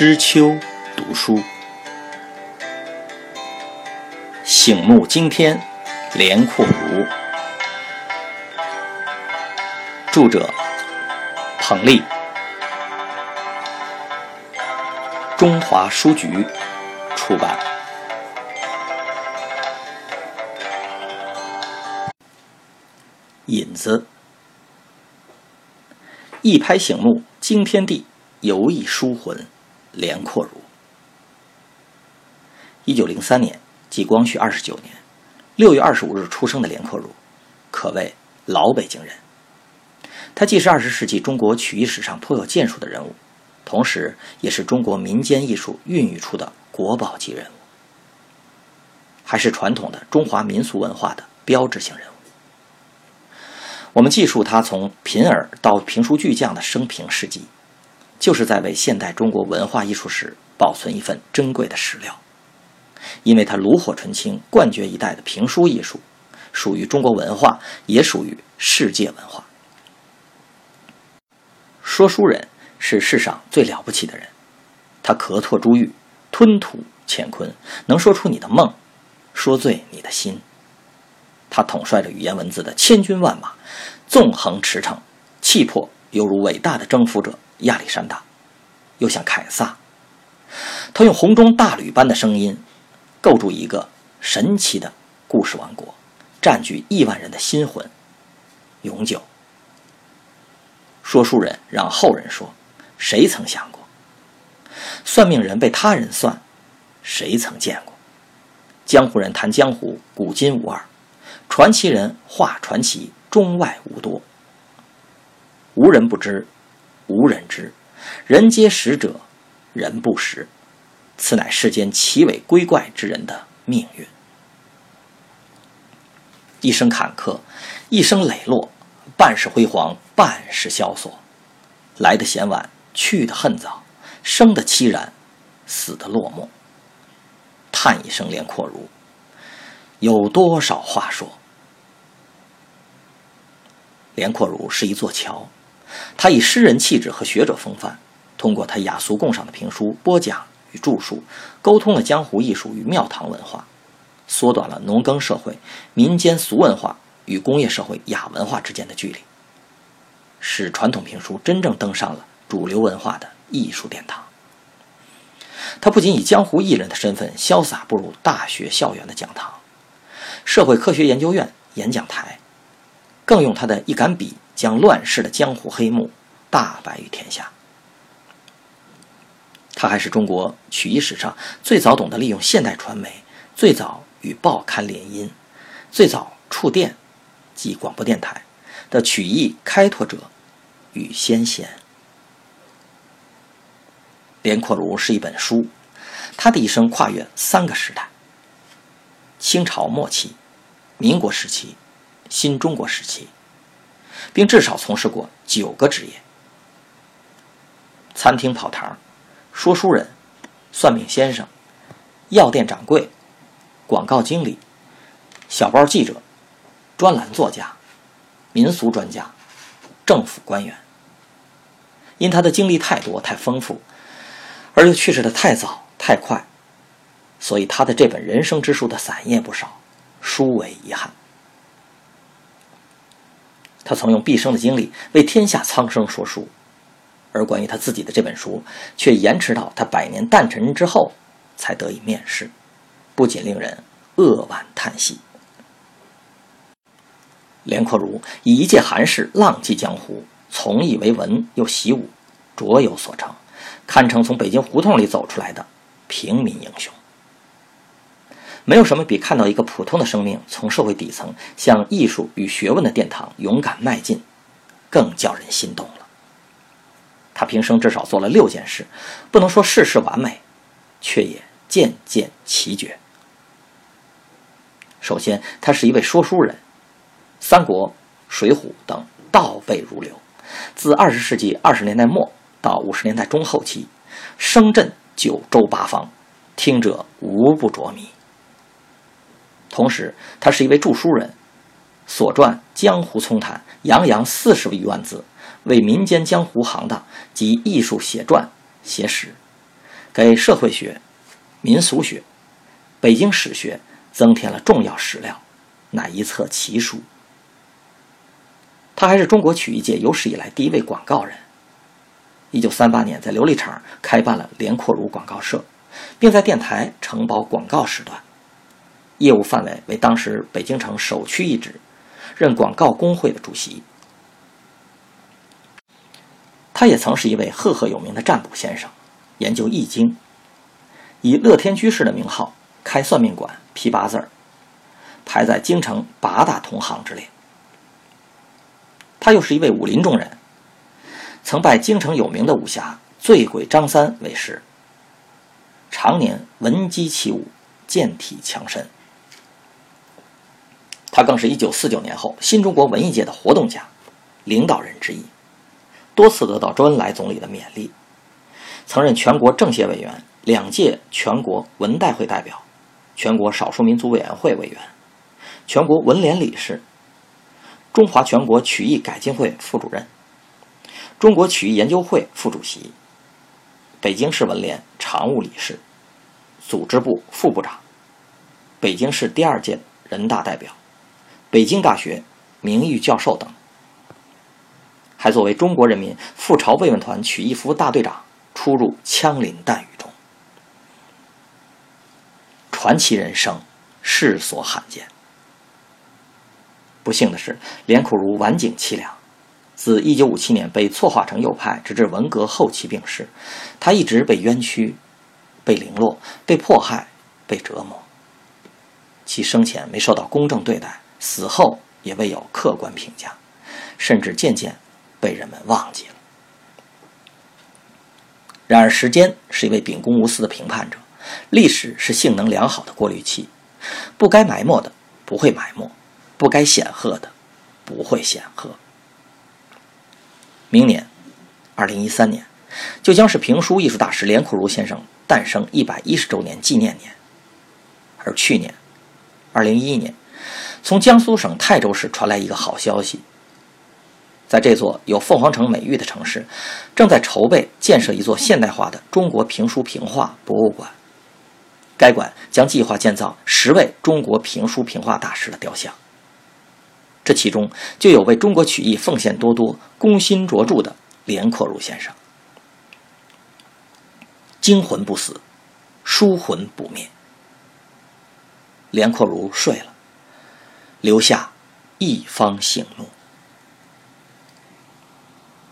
知秋读书，醒目惊天，连阔如。著者：彭丽，中华书局出版。引子：一拍醒目惊天地，游弋书魂。连阔如，一九零三年，即光绪二十九年六月二十五日出生的连阔如，可谓老北京人。他既是二十世纪中国曲艺史上颇有建树的人物，同时也是中国民间艺术孕育出的国宝级人物，还是传统的中华民俗文化的标志性人物。我们记述他从贫儿到评书巨匠的生平事迹。就是在为现代中国文化艺术史保存一份珍贵的史料，因为它炉火纯青、冠绝一代的评书艺术，属于中国文化，也属于世界文化。说书人是世上最了不起的人，他咳唾珠玉，吞吐乾坤，能说出你的梦，说醉你的心。他统帅着语言文字的千军万马，纵横驰骋，气魄犹如伟大的征服者。亚历山大，又像凯撒，他用洪钟大吕般的声音，构筑一个神奇的故事王国，占据亿万人的心魂，永久。说书人让后人说，谁曾想过？算命人被他人算，谁曾见过？江湖人谈江湖，古今无二；传奇人话传奇，中外无多。无人不知。无人知，人皆识者，人不识。此乃世间奇伟归怪之人的命运。一生坎坷，一生磊落，半世辉煌，半世萧索。来的嫌晚，去的恨早，生的凄然，死的落寞。叹一声连阔如，有多少话说？连阔如是一座桥。他以诗人气质和学者风范，通过他雅俗共赏的评书播讲与著述，沟通了江湖艺术与庙堂文化，缩短了农耕社会民间俗文化与工业社会雅文化之间的距离，使传统评书真正登上了主流文化的艺术殿堂。他不仅以江湖艺人的身份潇洒步入大学校园的讲堂、社会科学研究院演讲台，更用他的一杆笔。将乱世的江湖黑幕大白于天下。他还是中国曲艺史上最早懂得利用现代传媒、最早与报刊联姻、最早触电即广播电台的曲艺开拓者与先贤。连阔如是一本书，他的一生跨越三个时代：清朝末期、民国时期、新中国时期。并至少从事过九个职业：餐厅跑堂、说书人、算命先生、药店掌柜、广告经理、小报记者、专栏作家、民俗专家、政府官员。因他的经历太多太丰富，而又去世的太早太快，所以他的这本人生之书的散页不少，殊为遗憾。他曾用毕生的精力为天下苍生说书，而关于他自己的这本书，却延迟到他百年诞辰之后才得以面世，不仅令人扼腕叹息。连阔如以一介寒士浪迹江湖，从艺为文又习武，卓有所成，堪称从北京胡同里走出来的平民英雄。没有什么比看到一个普通的生命从社会底层向艺术与学问的殿堂勇敢迈进，更叫人心动了。他平生至少做了六件事，不能说事事完美，却也件件奇绝。首先，他是一位说书人，《三国》《水浒》等倒背如流，自二十世纪二十年代末到五十年代中后期，声震九州八方，听者无不着迷。同时，他是一位著书人，所传《江湖丛谈》洋洋四十余万字，为民间江湖行当及艺术写传写史，给社会学、民俗学、北京史学增添了重要史料，乃一册奇书。他还是中国曲艺界有史以来第一位广告人。一九三八年，在琉璃厂开办了连阔如广告社，并在电台承包广告时段，业务范围为当时北京城首屈一指，任广告工会的主席。他也曾是一位赫赫有名的占卜先生，研究易经，以乐天居士的名号开算命馆、批八字儿，排在京城八大同行之列。他又是一位武林中人。曾拜京城有名的武侠醉鬼张三为师，常年闻鸡起舞，健体强身。他更是一九四九年后新中国文艺界的活动家、领导人之一，多次得到周恩来总理的勉励。曾任全国政协委员、两届全国文代会代表、全国少数民族委员会委员、全国文联理事、中华全国曲艺改进会副主任。中国曲艺研究会副主席，北京市文联常务理事，组织部副部长，北京市第二届人大代表，北京大学名誉教授等，还作为中国人民赴朝慰问团曲艺服大队长出入枪林弹雨中，传奇人生，世所罕见。不幸的是，连苦如晚景凄凉。自1957年被错划成右派，直至文革后期病逝，他一直被冤屈、被凌落、被迫害、被折磨。其生前没受到公正对待，死后也未有客观评价，甚至渐渐被人们忘记了。然而，时间是一位秉公无私的评判者，历史是性能良好的过滤器，不该埋没的不会埋没，不该显赫的不会显赫。明年，二零一三年，就将是评书艺术大师连苦如先生诞生一百一十周年纪念年。而去年，二零一一年，从江苏省泰州市传来一个好消息：在这座有凤凰城美誉的城市，正在筹备建设一座现代化的中国评书评话博物馆。该馆将计划建造十位中国评书评话大师的雕像。这其中就有为中国曲艺奉献多多、功心卓著的连阔如先生。精魂不死，书魂不灭。连阔如睡了，留下一方醒目。